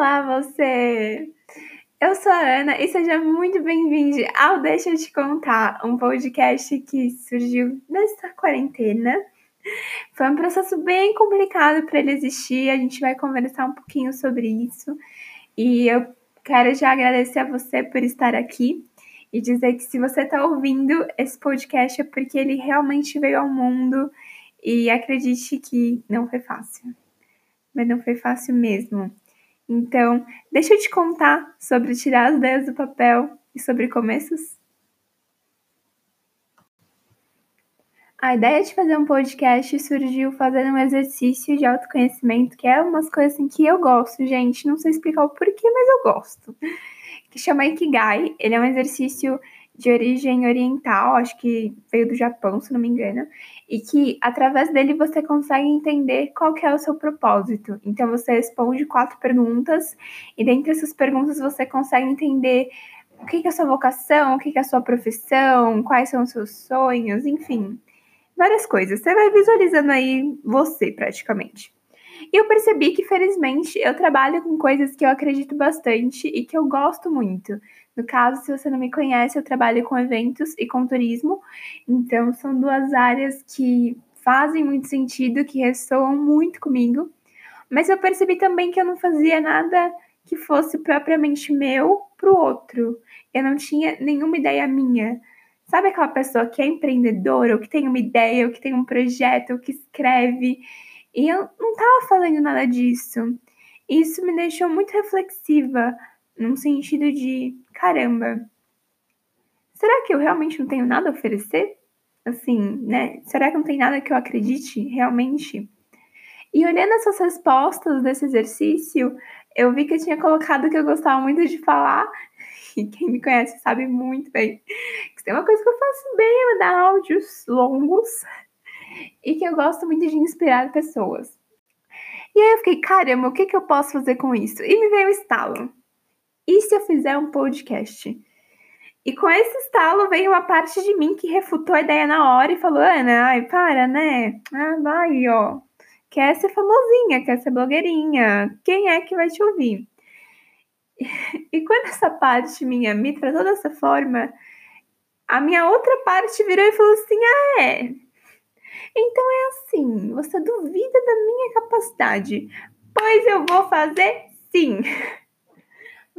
Olá, você! Eu sou a Ana e seja muito bem-vindo ao Deixa eu te contar, um podcast que surgiu nessa quarentena. Foi um processo bem complicado para ele existir, a gente vai conversar um pouquinho sobre isso. E eu quero já agradecer a você por estar aqui e dizer que se você está ouvindo esse podcast é porque ele realmente veio ao mundo e acredite que não foi fácil. Mas não foi fácil mesmo. Então, deixa eu te contar sobre tirar as ideias do papel e sobre começos. A ideia de fazer um podcast surgiu fazendo um exercício de autoconhecimento, que é umas coisas assim que eu gosto, gente. Não sei explicar o porquê, mas eu gosto. Que chama Ikigai. Ele é um exercício de origem oriental, acho que veio do Japão, se não me engano, e que através dele você consegue entender qual que é o seu propósito. Então você responde quatro perguntas e dentre essas perguntas você consegue entender o que, que é a sua vocação, o que, que é a sua profissão, quais são os seus sonhos, enfim, várias coisas. Você vai visualizando aí você praticamente. E eu percebi que, felizmente, eu trabalho com coisas que eu acredito bastante e que eu gosto muito. No caso, se você não me conhece, eu trabalho com eventos e com turismo. Então, são duas áreas que fazem muito sentido, que ressoam muito comigo. Mas eu percebi também que eu não fazia nada que fosse propriamente meu para o outro. Eu não tinha nenhuma ideia minha. Sabe aquela pessoa que é empreendedora, ou que tem uma ideia, ou que tem um projeto, ou que escreve e eu não estava fazendo nada disso. Isso me deixou muito reflexiva, num sentido de: caramba, será que eu realmente não tenho nada a oferecer? Assim, né? Será que não tem nada que eu acredite realmente? E olhando essas respostas desse exercício, eu vi que eu tinha colocado que eu gostava muito de falar, e quem me conhece sabe muito bem que tem uma coisa que eu faço bem, é mandar áudios longos e que eu gosto muito de inspirar pessoas. E aí eu fiquei, caramba, o que, que eu posso fazer com isso? E me veio o estalo. E se eu fizer um podcast? E com esse estalo veio uma parte de mim que refutou a ideia na hora e falou: Ana, ai, para, né? Ah, vai, ó. Quer ser famosinha, quer ser blogueirinha. Quem é que vai te ouvir? E quando essa parte minha me tratou dessa forma, a minha outra parte virou e falou assim: ah, é então é assim, você duvida da minha capacidade. Pois eu vou fazer sim.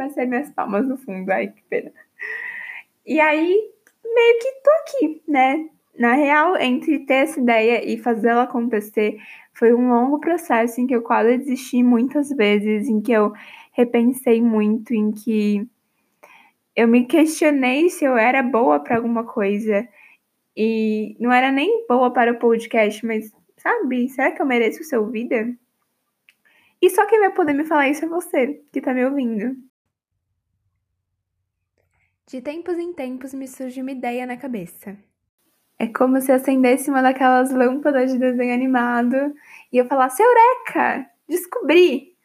Vai ser minhas palmas no fundo, ai que pena. E aí, meio que tô aqui, né? Na real, entre ter essa ideia e fazê-la acontecer, foi um longo processo em que eu quase desisti muitas vezes, em que eu repensei muito, em que eu me questionei se eu era boa para alguma coisa. E não era nem boa para o podcast, mas sabe, será que eu mereço ser ouvida? E só quem vai poder me falar isso é você, que tá me ouvindo. De tempos em tempos me surge uma ideia na cabeça. É como se acendesse uma daquelas lâmpadas de desenho animado e eu falasse: Eureka! Descobri!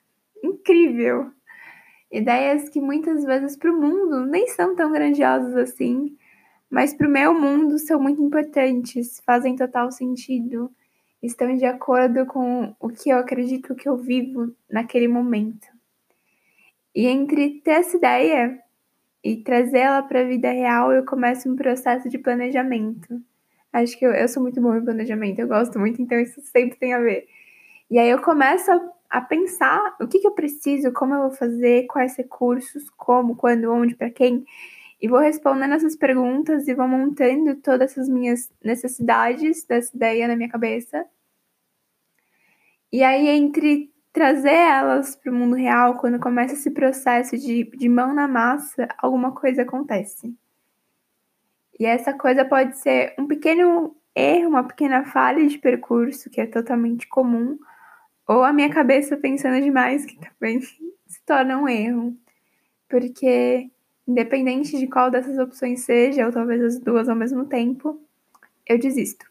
Incrível! Ideias que muitas vezes para o mundo nem são tão grandiosas assim, mas para o meu mundo são muito importantes, fazem total sentido, estão de acordo com o que eu acredito que eu vivo naquele momento. E entre ter essa ideia e trazê-la para a vida real, eu começo um processo de planejamento. Acho que eu, eu sou muito bom em planejamento, eu gosto muito, então isso sempre tem a ver. E aí eu começo a, a pensar o que, que eu preciso, como eu vou fazer, quais recursos, como, quando, onde, para quem. E vou respondendo essas perguntas e vou montando todas essas minhas necessidades dessa ideia na minha cabeça. E aí, entre trazer elas para o mundo real, quando começa esse processo de, de mão na massa, alguma coisa acontece. E essa coisa pode ser um pequeno erro, uma pequena falha de percurso, que é totalmente comum, ou a minha cabeça pensando demais, que também se torna um erro. Porque Independente de qual dessas opções seja, ou talvez as duas ao mesmo tempo, eu desisto.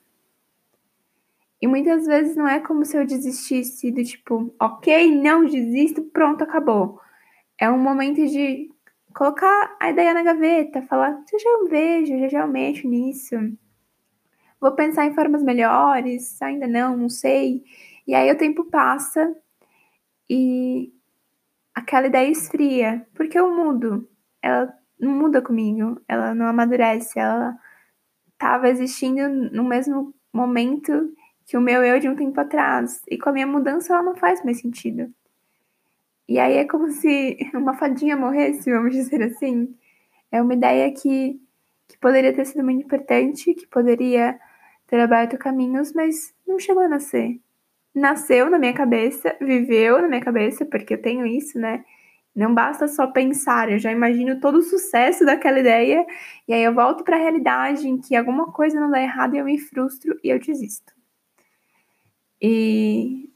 E muitas vezes não é como se eu desistisse do tipo, ok, não desisto, pronto, acabou. É um momento de colocar a ideia na gaveta, falar, já já eu vejo, já já eu mexo nisso. Vou pensar em formas melhores, ainda não, não sei. E aí o tempo passa e aquela ideia esfria, porque eu mudo. Ela não muda comigo, ela não amadurece, ela estava existindo no mesmo momento que o meu eu de um tempo atrás. E com a minha mudança ela não faz mais sentido. E aí é como se uma fadinha morresse, vamos dizer assim. É uma ideia que, que poderia ter sido muito importante, que poderia ter aberto caminhos, mas não chegou a nascer. Nasceu na minha cabeça, viveu na minha cabeça, porque eu tenho isso, né? Não basta só pensar, eu já imagino todo o sucesso daquela ideia, e aí eu volto para a realidade em que alguma coisa não dá errado e eu me frustro e eu desisto. E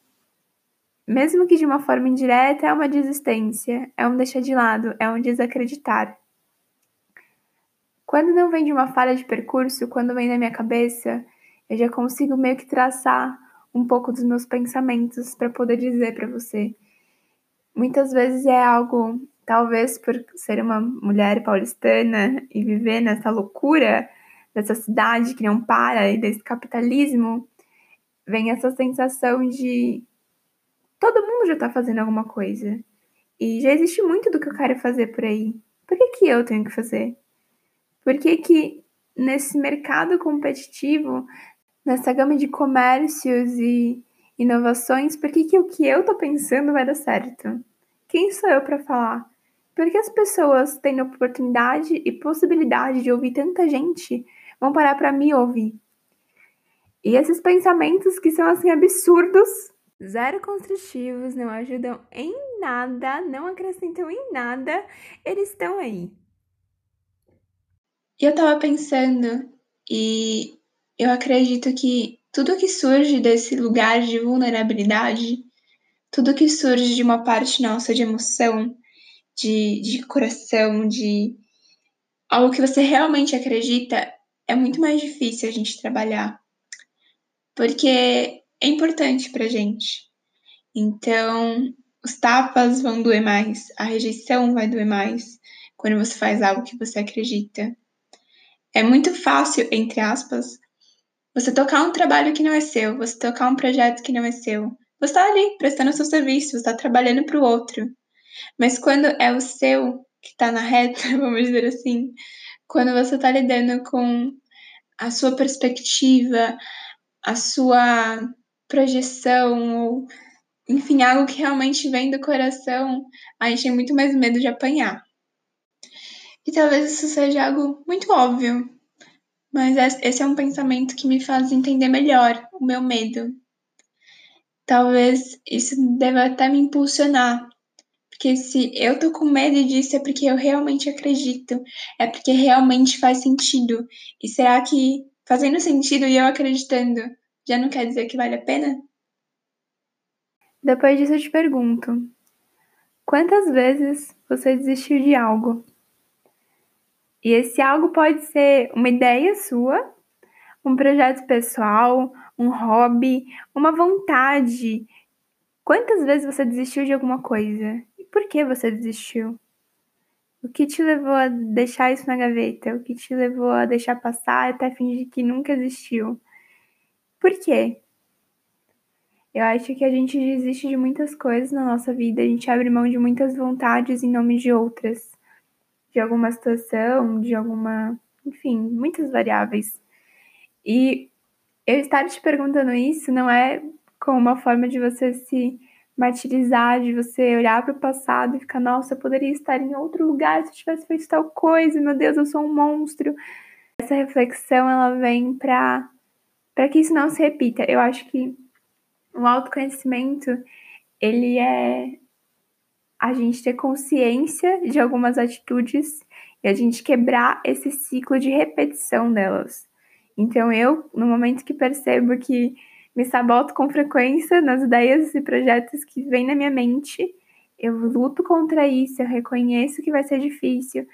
mesmo que de uma forma indireta, é uma desistência, é um deixar de lado, é um desacreditar. Quando não vem de uma falha de percurso, quando vem da minha cabeça, eu já consigo meio que traçar um pouco dos meus pensamentos para poder dizer para você. Muitas vezes é algo, talvez por ser uma mulher paulistana e viver nessa loucura dessa cidade que não para e desse capitalismo, vem essa sensação de todo mundo já tá fazendo alguma coisa. E já existe muito do que eu quero fazer por aí. Por que, que eu tenho que fazer? Por que, que nesse mercado competitivo, nessa gama de comércios e inovações, por que, que o que eu tô pensando vai dar certo? Quem sou eu para falar? Por que as pessoas tendo oportunidade e possibilidade de ouvir tanta gente vão parar para me ouvir? E esses pensamentos que são assim absurdos, zero construtivos, não ajudam em nada, não acrescentam em nada, eles estão aí. Eu tava pensando e eu acredito que tudo que surge desse lugar de vulnerabilidade, tudo que surge de uma parte nossa de emoção, de, de coração, de algo que você realmente acredita, é muito mais difícil a gente trabalhar porque é importante pra gente. Então, os tapas vão doer mais, a rejeição vai doer mais quando você faz algo que você acredita. É muito fácil, entre aspas, você tocar um trabalho que não é seu, você tocar um projeto que não é seu. Você está ali prestando seu serviço, você está trabalhando para o outro. Mas quando é o seu que está na reta, vamos dizer assim, quando você está lidando com a sua perspectiva, a sua projeção, ou enfim, algo que realmente vem do coração, a gente tem muito mais medo de apanhar. E talvez isso seja algo muito óbvio, mas esse é um pensamento que me faz entender melhor o meu medo. Talvez isso deva até me impulsionar, porque se eu tô com medo disso é porque eu realmente acredito, é porque realmente faz sentido. E será que fazendo sentido e eu acreditando, já não quer dizer que vale a pena? Depois disso, eu te pergunto: quantas vezes você desistiu de algo? E esse algo pode ser uma ideia sua, um projeto pessoal, um hobby, uma vontade. Quantas vezes você desistiu de alguma coisa? E por que você desistiu? O que te levou a deixar isso na gaveta? O que te levou a deixar passar até fingir que nunca existiu? Por quê? Eu acho que a gente desiste de muitas coisas na nossa vida, a gente abre mão de muitas vontades em nome de outras, de alguma situação, de alguma. enfim, muitas variáveis. E eu estar te perguntando isso não é como uma forma de você se martirizar, de você olhar para o passado e ficar, nossa, eu poderia estar em outro lugar se eu tivesse feito tal coisa, meu Deus, eu sou um monstro. Essa reflexão ela vem para para que isso não se repita. Eu acho que o autoconhecimento ele é a gente ter consciência de algumas atitudes e a gente quebrar esse ciclo de repetição delas. Então eu, no momento que percebo que me saboto com frequência nas ideias e projetos que vêm na minha mente. Eu luto contra isso, eu reconheço que vai ser difícil.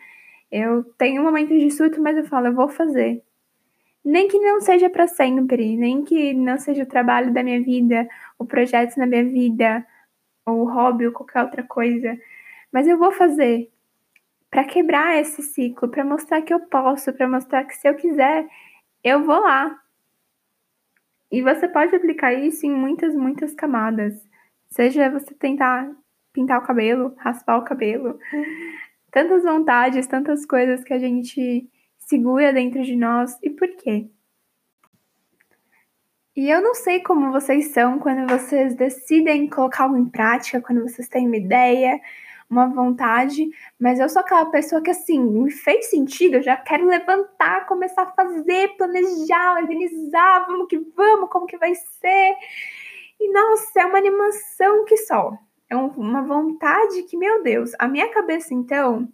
Eu tenho momentos de surto, mas eu falo, eu vou fazer. Nem que não seja para sempre, nem que não seja o trabalho da minha vida, o projeto na minha vida, ou o hobby, ou qualquer outra coisa. Mas eu vou fazer para quebrar esse ciclo, para mostrar que eu posso, para mostrar que se eu quiser, eu vou lá. E você pode aplicar isso em muitas, muitas camadas. Seja você tentar pintar o cabelo, raspar o cabelo. Tantas vontades, tantas coisas que a gente segura dentro de nós. E por quê? E eu não sei como vocês são quando vocês decidem colocar algo em prática, quando vocês têm uma ideia, uma vontade, mas eu sou aquela pessoa que, assim, me fez sentido, eu já quero levantar, começar a fazer, planejar, organizar, vamos que vamos, como que vai ser. E nossa, é uma animação que só. É uma vontade que, meu Deus, a minha cabeça, então,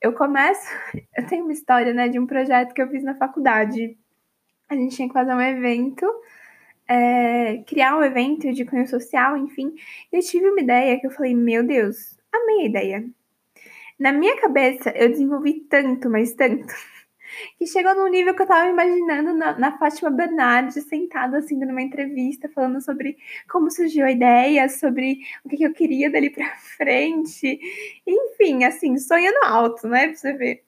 eu começo. Eu tenho uma história, né, de um projeto que eu fiz na faculdade. A gente tinha que fazer um evento é, criar um evento de cunho social, enfim. Eu tive uma ideia que eu falei, meu Deus, amei a ideia. Na minha cabeça, eu desenvolvi tanto, mas tanto, que chegou num nível que eu tava imaginando na, na Fátima Bernardes, sentada assim, numa entrevista, falando sobre como surgiu a ideia, sobre o que, que eu queria dali pra frente. Enfim, assim, sonhando alto, né, pra você ver.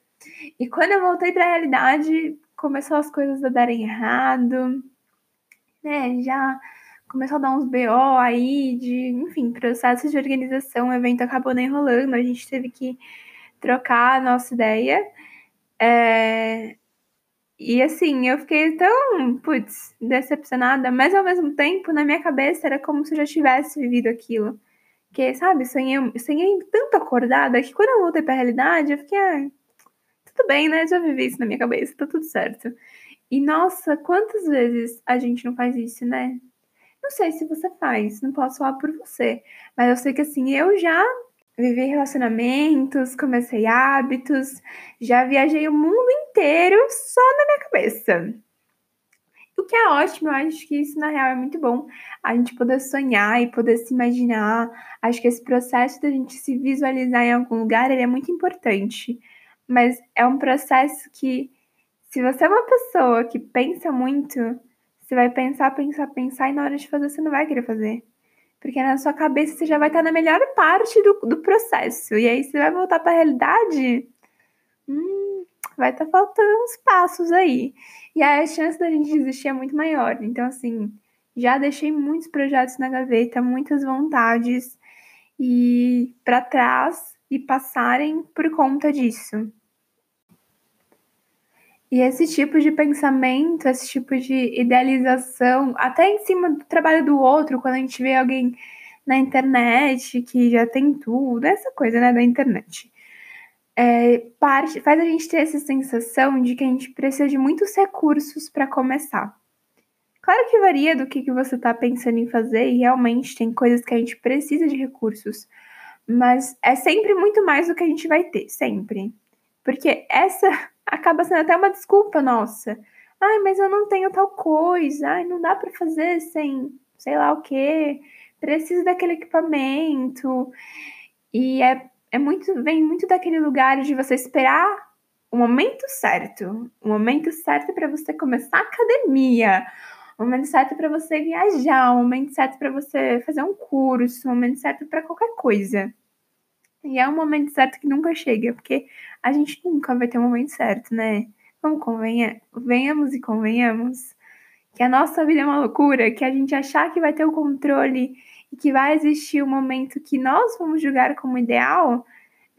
E quando eu voltei pra realidade, começou as coisas a darem errado né, já começou a dar uns BO aí de, enfim, processos de organização, o evento acabou nem rolando, a gente teve que trocar a nossa ideia. É... E assim, eu fiquei tão, putz, decepcionada, mas ao mesmo tempo, na minha cabeça, era como se eu já tivesse vivido aquilo. Que, sabe, sonhei, sonhei tanto acordada que quando eu voltei pra realidade, eu fiquei, ah, tudo bem, né? Já vivi isso na minha cabeça, tá tudo certo. E nossa, quantas vezes a gente não faz isso, né? Não sei se você faz, não posso falar por você, mas eu sei que assim, eu já vivi relacionamentos, comecei hábitos, já viajei o mundo inteiro só na minha cabeça. O que é ótimo, eu acho que isso na real é muito bom. A gente poder sonhar e poder se imaginar. Acho que esse processo da gente se visualizar em algum lugar, ele é muito importante. Mas é um processo que se você é uma pessoa que pensa muito, você vai pensar, pensar, pensar, e na hora de fazer você não vai querer fazer. Porque na sua cabeça você já vai estar na melhor parte do, do processo. E aí você vai voltar para a realidade. Hum, vai estar faltando uns passos aí. E aí a chance da gente desistir é muito maior. Então, assim, já deixei muitos projetos na gaveta, muitas vontades e para trás e passarem por conta disso. E esse tipo de pensamento, esse tipo de idealização, até em cima do trabalho do outro, quando a gente vê alguém na internet que já tem tudo, essa coisa né, da internet, é, parte, faz a gente ter essa sensação de que a gente precisa de muitos recursos para começar. Claro que varia do que, que você está pensando em fazer, e realmente tem coisas que a gente precisa de recursos, mas é sempre muito mais do que a gente vai ter, sempre. Porque essa acaba sendo até uma desculpa nossa. Ai, mas eu não tenho tal coisa. Ai, não dá para fazer sem sei lá o quê. Preciso daquele equipamento. E é, é muito, vem muito daquele lugar de você esperar o momento certo. O momento certo para você começar a academia. O momento certo para você viajar, o momento certo para você fazer um curso, o momento certo para qualquer coisa. E é um momento certo que nunca chega, porque a gente nunca vai ter um momento certo, né? Vamos convenha, venhamos e convenhamos que a nossa vida é uma loucura, que a gente achar que vai ter o controle e que vai existir o um momento que nós vamos julgar como ideal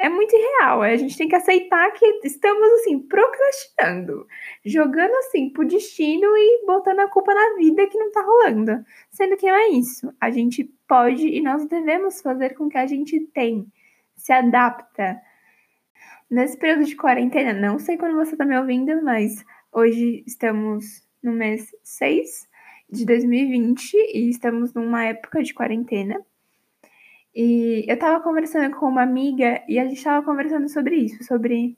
é muito irreal. A gente tem que aceitar que estamos assim procrastinando, jogando assim pro destino e botando a culpa na vida que não tá rolando, sendo que não é isso. A gente pode e nós devemos fazer com que a gente tenha se adapta. Nesse período de quarentena, não sei quando você está me ouvindo, mas hoje estamos no mês 6 de 2020 e estamos numa época de quarentena. E eu estava conversando com uma amiga e a gente estava conversando sobre isso, sobre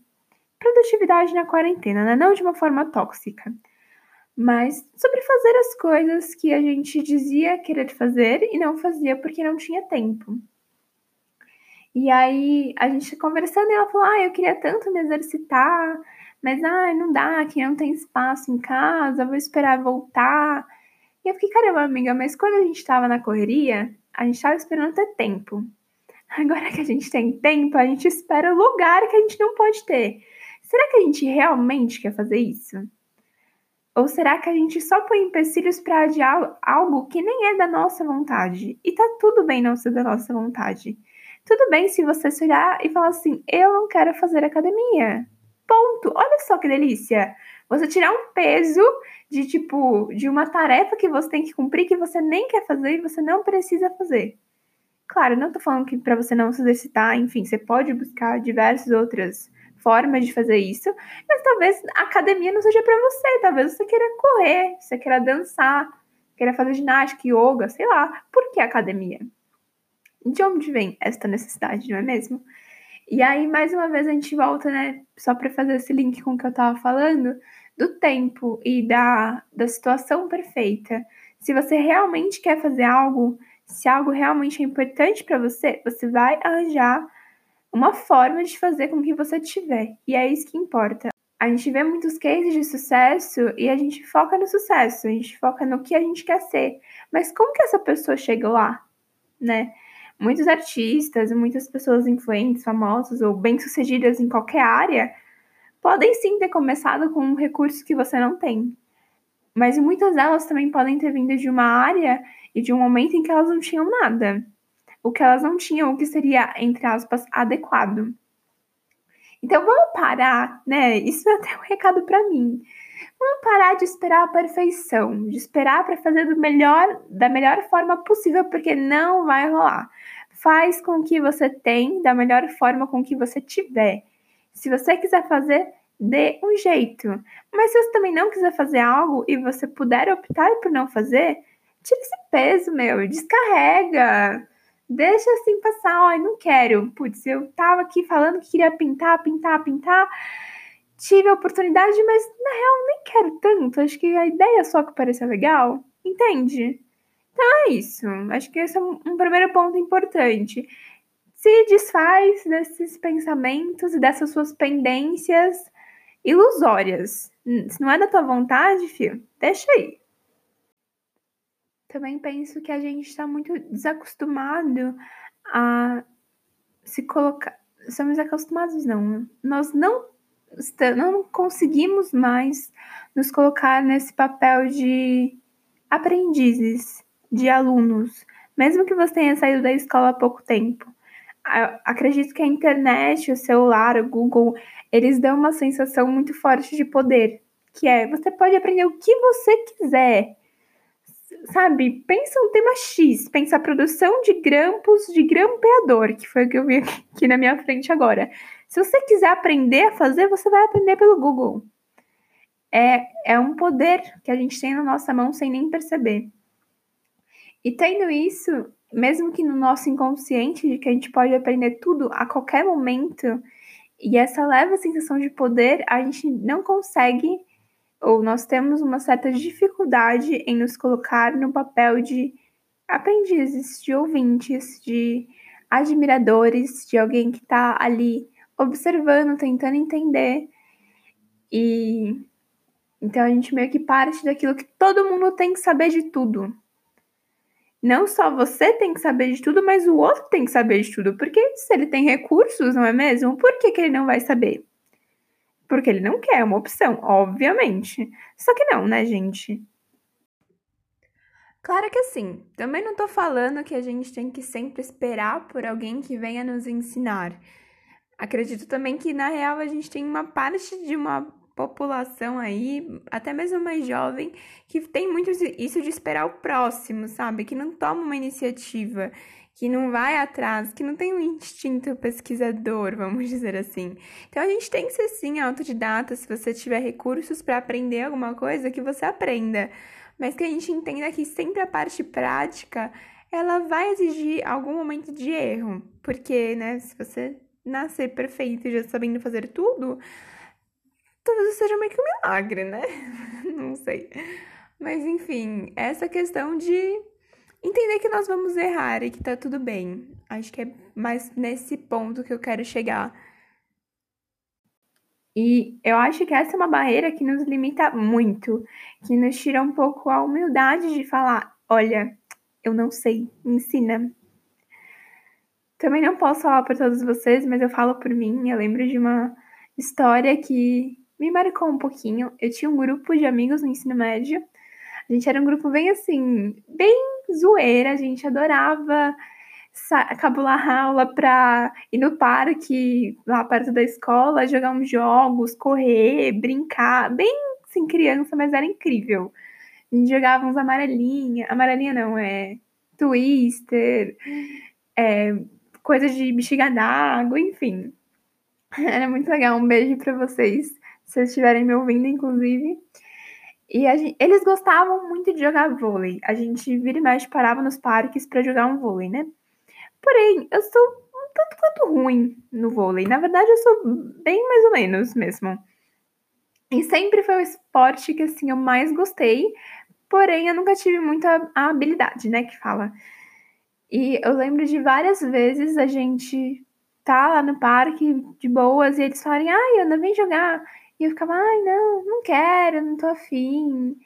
produtividade na quarentena, né? Não de uma forma tóxica, mas sobre fazer as coisas que a gente dizia querer fazer e não fazia porque não tinha tempo. E aí a gente conversando e ela falou: Ah, eu queria tanto me exercitar, mas ai, não dá, que não tem espaço em casa, vou esperar voltar. E eu fiquei, caramba, amiga, mas quando a gente tava na correria, a gente tava esperando ter tempo. Agora que a gente tem tempo, a gente espera o lugar que a gente não pode ter. Será que a gente realmente quer fazer isso? Ou será que a gente só põe empecilhos para adiar algo que nem é da nossa vontade? E tá tudo bem não ser da nossa vontade. Tudo bem se você se olhar e falar assim: eu não quero fazer academia. Ponto. Olha só que delícia. Você tirar um peso de tipo de uma tarefa que você tem que cumprir que você nem quer fazer e você não precisa fazer. Claro, não tô falando que para você não se exercitar, enfim, você pode buscar diversas outras formas de fazer isso, mas talvez a academia não seja para você, talvez você queira correr, você queira dançar, queira fazer ginástica, yoga, sei lá. Por que academia? De onde vem esta necessidade, não é mesmo? E aí, mais uma vez, a gente volta, né? Só para fazer esse link com o que eu tava falando, do tempo e da, da situação perfeita. Se você realmente quer fazer algo, se algo realmente é importante para você, você vai arranjar uma forma de fazer com que você tiver. E é isso que importa. A gente vê muitos cases de sucesso e a gente foca no sucesso, a gente foca no que a gente quer ser. Mas como que essa pessoa chega lá, né? Muitos artistas, muitas pessoas influentes, famosas ou bem-sucedidas em qualquer área podem sim ter começado com um recurso que você não tem. Mas muitas delas também podem ter vindo de uma área e de um momento em que elas não tinham nada o que elas não tinham, o que seria, entre aspas, adequado. Então vamos parar, né? Isso é até um recado para mim. Vamos parar de esperar a perfeição, de esperar para fazer do melhor, da melhor forma possível, porque não vai rolar. Faz com o que você tem da melhor forma com que você tiver. Se você quiser fazer, dê um jeito. Mas se você também não quiser fazer algo e você puder optar por não fazer, tira esse peso, meu, descarrega. Deixa assim passar, ai, não quero. Putz, eu tava aqui falando que queria pintar, pintar, pintar. Tive a oportunidade, mas na real nem quero tanto. Acho que a ideia só que parecia legal. Entende? Então é isso. Acho que esse é um, primeiro ponto importante. Se desfaz desses pensamentos e dessas suas pendências ilusórias. Se não é da tua vontade, filho, deixa aí também penso que a gente está muito desacostumado a se colocar. Somos acostumados, não. Nós não, não conseguimos mais nos colocar nesse papel de aprendizes, de alunos, mesmo que você tenha saído da escola há pouco tempo. Acredito que a internet, o celular, o Google, eles dão uma sensação muito forte de poder, que é você pode aprender o que você quiser sabe, pensa um tema X, pensa a produção de grampos de grampeador, que foi o que eu vi aqui na minha frente agora. Se você quiser aprender a fazer, você vai aprender pelo Google. É, é um poder que a gente tem na nossa mão sem nem perceber. E tendo isso, mesmo que no nosso inconsciente, de que a gente pode aprender tudo a qualquer momento, e essa leva sensação de poder, a gente não consegue ou nós temos uma certa dificuldade em nos colocar no papel de aprendizes, de ouvintes, de admiradores, de alguém que está ali observando, tentando entender. E então a gente meio que parte daquilo que todo mundo tem que saber de tudo. Não só você tem que saber de tudo, mas o outro tem que saber de tudo. Porque se ele tem recursos, não é mesmo? Por que, que ele não vai saber? Porque ele não quer, é uma opção, obviamente. Só que não, né, gente? Claro que assim, também não tô falando que a gente tem que sempre esperar por alguém que venha nos ensinar. Acredito também que, na real, a gente tem uma parte de uma população aí, até mesmo mais jovem, que tem muito isso de esperar o próximo, sabe? Que não toma uma iniciativa, que não vai atrás, que não tem um instinto pesquisador, vamos dizer assim. Então a gente tem que ser sim autodidata, se você tiver recursos para aprender alguma coisa, que você aprenda. Mas que a gente entenda que sempre a parte prática, ela vai exigir algum momento de erro, porque, né, se você nascer perfeito já sabendo fazer tudo, talvez seja meio que um milagre, né? Não sei. Mas enfim, essa questão de entender que nós vamos errar e que tá tudo bem. Acho que é mais nesse ponto que eu quero chegar. E eu acho que essa é uma barreira que nos limita muito, que nos tira um pouco a humildade de falar: olha, eu não sei, me ensina. Também não posso falar por todos vocês, mas eu falo por mim. Eu lembro de uma história que me marcou um pouquinho. Eu tinha um grupo de amigos no ensino médio. A gente era um grupo bem assim, bem zoeira, a gente adorava cabular aula para ir no parque lá perto da escola, jogar uns jogos, correr, brincar, bem sem criança, mas era incrível. A gente jogava uns amarelinha, amarelinha não, é twister, é, coisas de bexiga d'água, enfim. Era muito legal. Um beijo para vocês, se vocês estiverem me ouvindo, inclusive. E gente, eles gostavam muito de jogar vôlei. A gente vira e mexe parava nos parques para jogar um vôlei, né? Porém, eu sou um tanto quanto ruim no vôlei. Na verdade, eu sou bem mais ou menos mesmo. E sempre foi o esporte que assim eu mais gostei, porém eu nunca tive muita habilidade, né, que fala. E eu lembro de várias vezes a gente tá lá no parque de boas e eles falarem, ai, Ana, vem jogar. E eu ficava, ai, não, não quero, não tô afim.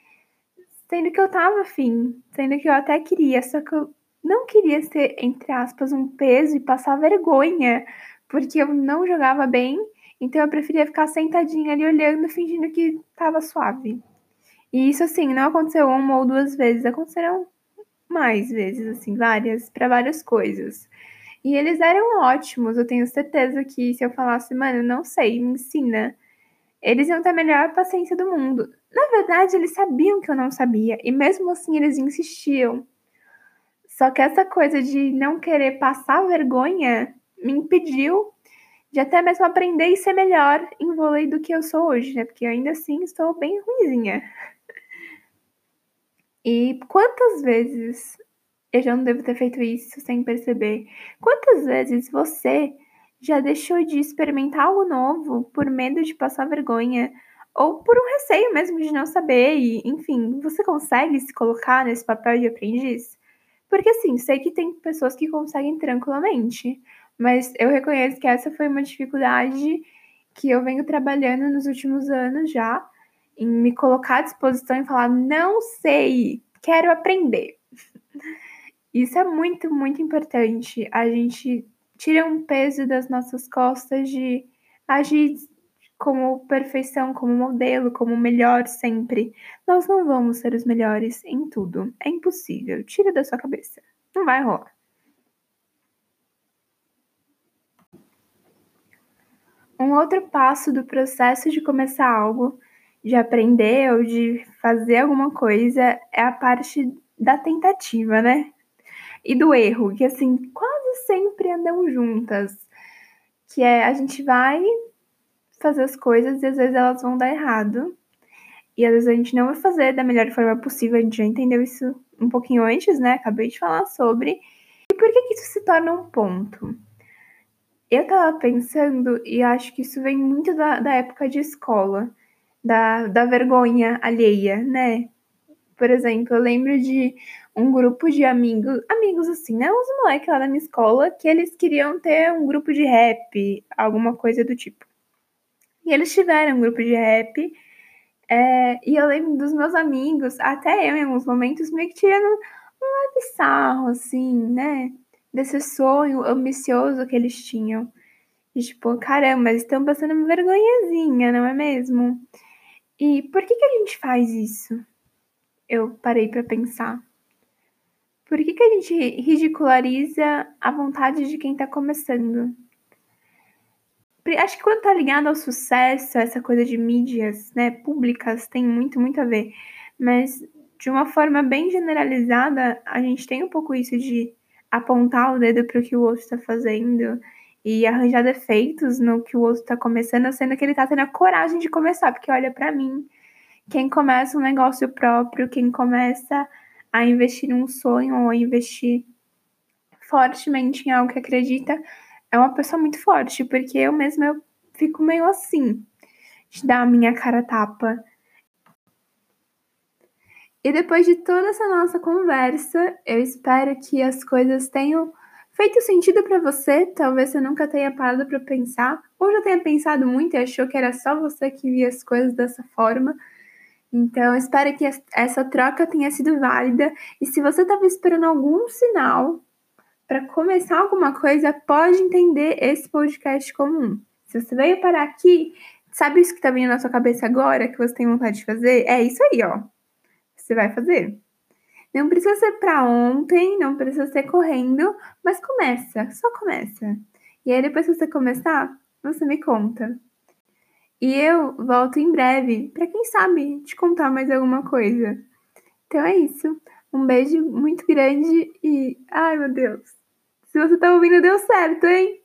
Sendo que eu tava afim, sendo que eu até queria, só que eu não queria ser, entre aspas, um peso e passar vergonha, porque eu não jogava bem, então eu preferia ficar sentadinha ali olhando, fingindo que tava suave. E isso, assim, não aconteceu uma ou duas vezes, aconteceram mais vezes, assim, várias, para várias coisas. E eles eram ótimos, eu tenho certeza que se eu falasse, mano, não sei, me ensina, eles iam ter a melhor paciência do mundo. Na verdade, eles sabiam que eu não sabia, e mesmo assim eles insistiam. Só que essa coisa de não querer passar vergonha me impediu de até mesmo aprender e ser melhor em vôlei do que eu sou hoje, né? Porque ainda assim estou bem ruimzinha. E quantas vezes eu já não devo ter feito isso sem perceber? Quantas vezes você já deixou de experimentar algo novo por medo de passar vergonha ou por um receio mesmo de não saber e, enfim, você consegue se colocar nesse papel de aprendiz? Porque assim, sei que tem pessoas que conseguem tranquilamente, mas eu reconheço que essa foi uma dificuldade que eu venho trabalhando nos últimos anos já, em me colocar à disposição e falar: não sei, quero aprender. Isso é muito, muito importante. A gente tira um peso das nossas costas de agir como perfeição, como modelo, como melhor sempre. Nós não vamos ser os melhores em tudo. É impossível. Tira da sua cabeça. Não vai rolar. Um outro passo do processo de começar algo, de aprender ou de fazer alguma coisa, é a parte da tentativa, né? E do erro, que assim, quase sempre andam juntas. Que é a gente vai fazer as coisas e às vezes elas vão dar errado. E às vezes a gente não vai fazer da melhor forma possível, a gente já entendeu isso um pouquinho antes, né? Acabei de falar sobre. E por que, que isso se torna um ponto? Eu tava pensando, e acho que isso vem muito da, da época de escola, da, da vergonha alheia, né? Por exemplo, eu lembro de um grupo de amigos, amigos assim, né? Uns moleques lá da minha escola, que eles queriam ter um grupo de rap, alguma coisa do tipo. E eles tiveram um grupo de rap. É, e eu lembro dos meus amigos, até eu em alguns momentos, meio que tirando um leve sarro, assim, né? Desse sonho ambicioso que eles tinham. E tipo, caramba, eles estão passando uma vergonhazinha, não é mesmo? E por que, que a gente faz isso? Eu parei para pensar. Por que, que a gente ridiculariza a vontade de quem tá começando? acho que quando tá ligado ao sucesso, essa coisa de mídias, né, públicas, tem muito, muito a ver. Mas de uma forma bem generalizada, a gente tem um pouco isso de apontar o dedo para o que o outro está fazendo e arranjar defeitos no que o outro está começando, sendo que ele está tendo a coragem de começar, porque olha para mim, quem começa um negócio próprio, quem começa a investir num sonho ou investir fortemente em algo que acredita, é uma pessoa muito forte, porque eu mesma eu fico meio assim, de dar a minha cara tapa. E depois de toda essa nossa conversa, eu espero que as coisas tenham feito sentido para você. Talvez você nunca tenha parado para pensar, ou já tenha pensado muito e achou que era só você que via as coisas dessa forma. Então, espero que essa troca tenha sido válida. E se você estava esperando algum sinal para começar alguma coisa, pode entender esse podcast comum. Se você veio parar aqui, sabe isso que tá vindo na sua cabeça agora, que você tem vontade de fazer? É isso aí, ó. Você vai fazer. Não precisa ser para ontem, não precisa ser correndo, mas começa, só começa. E aí depois que você começar, você me conta. E eu volto em breve, para quem sabe te contar mais alguma coisa. Então é isso. Um beijo muito grande e ai meu Deus. Se você tá ouvindo deu certo, hein?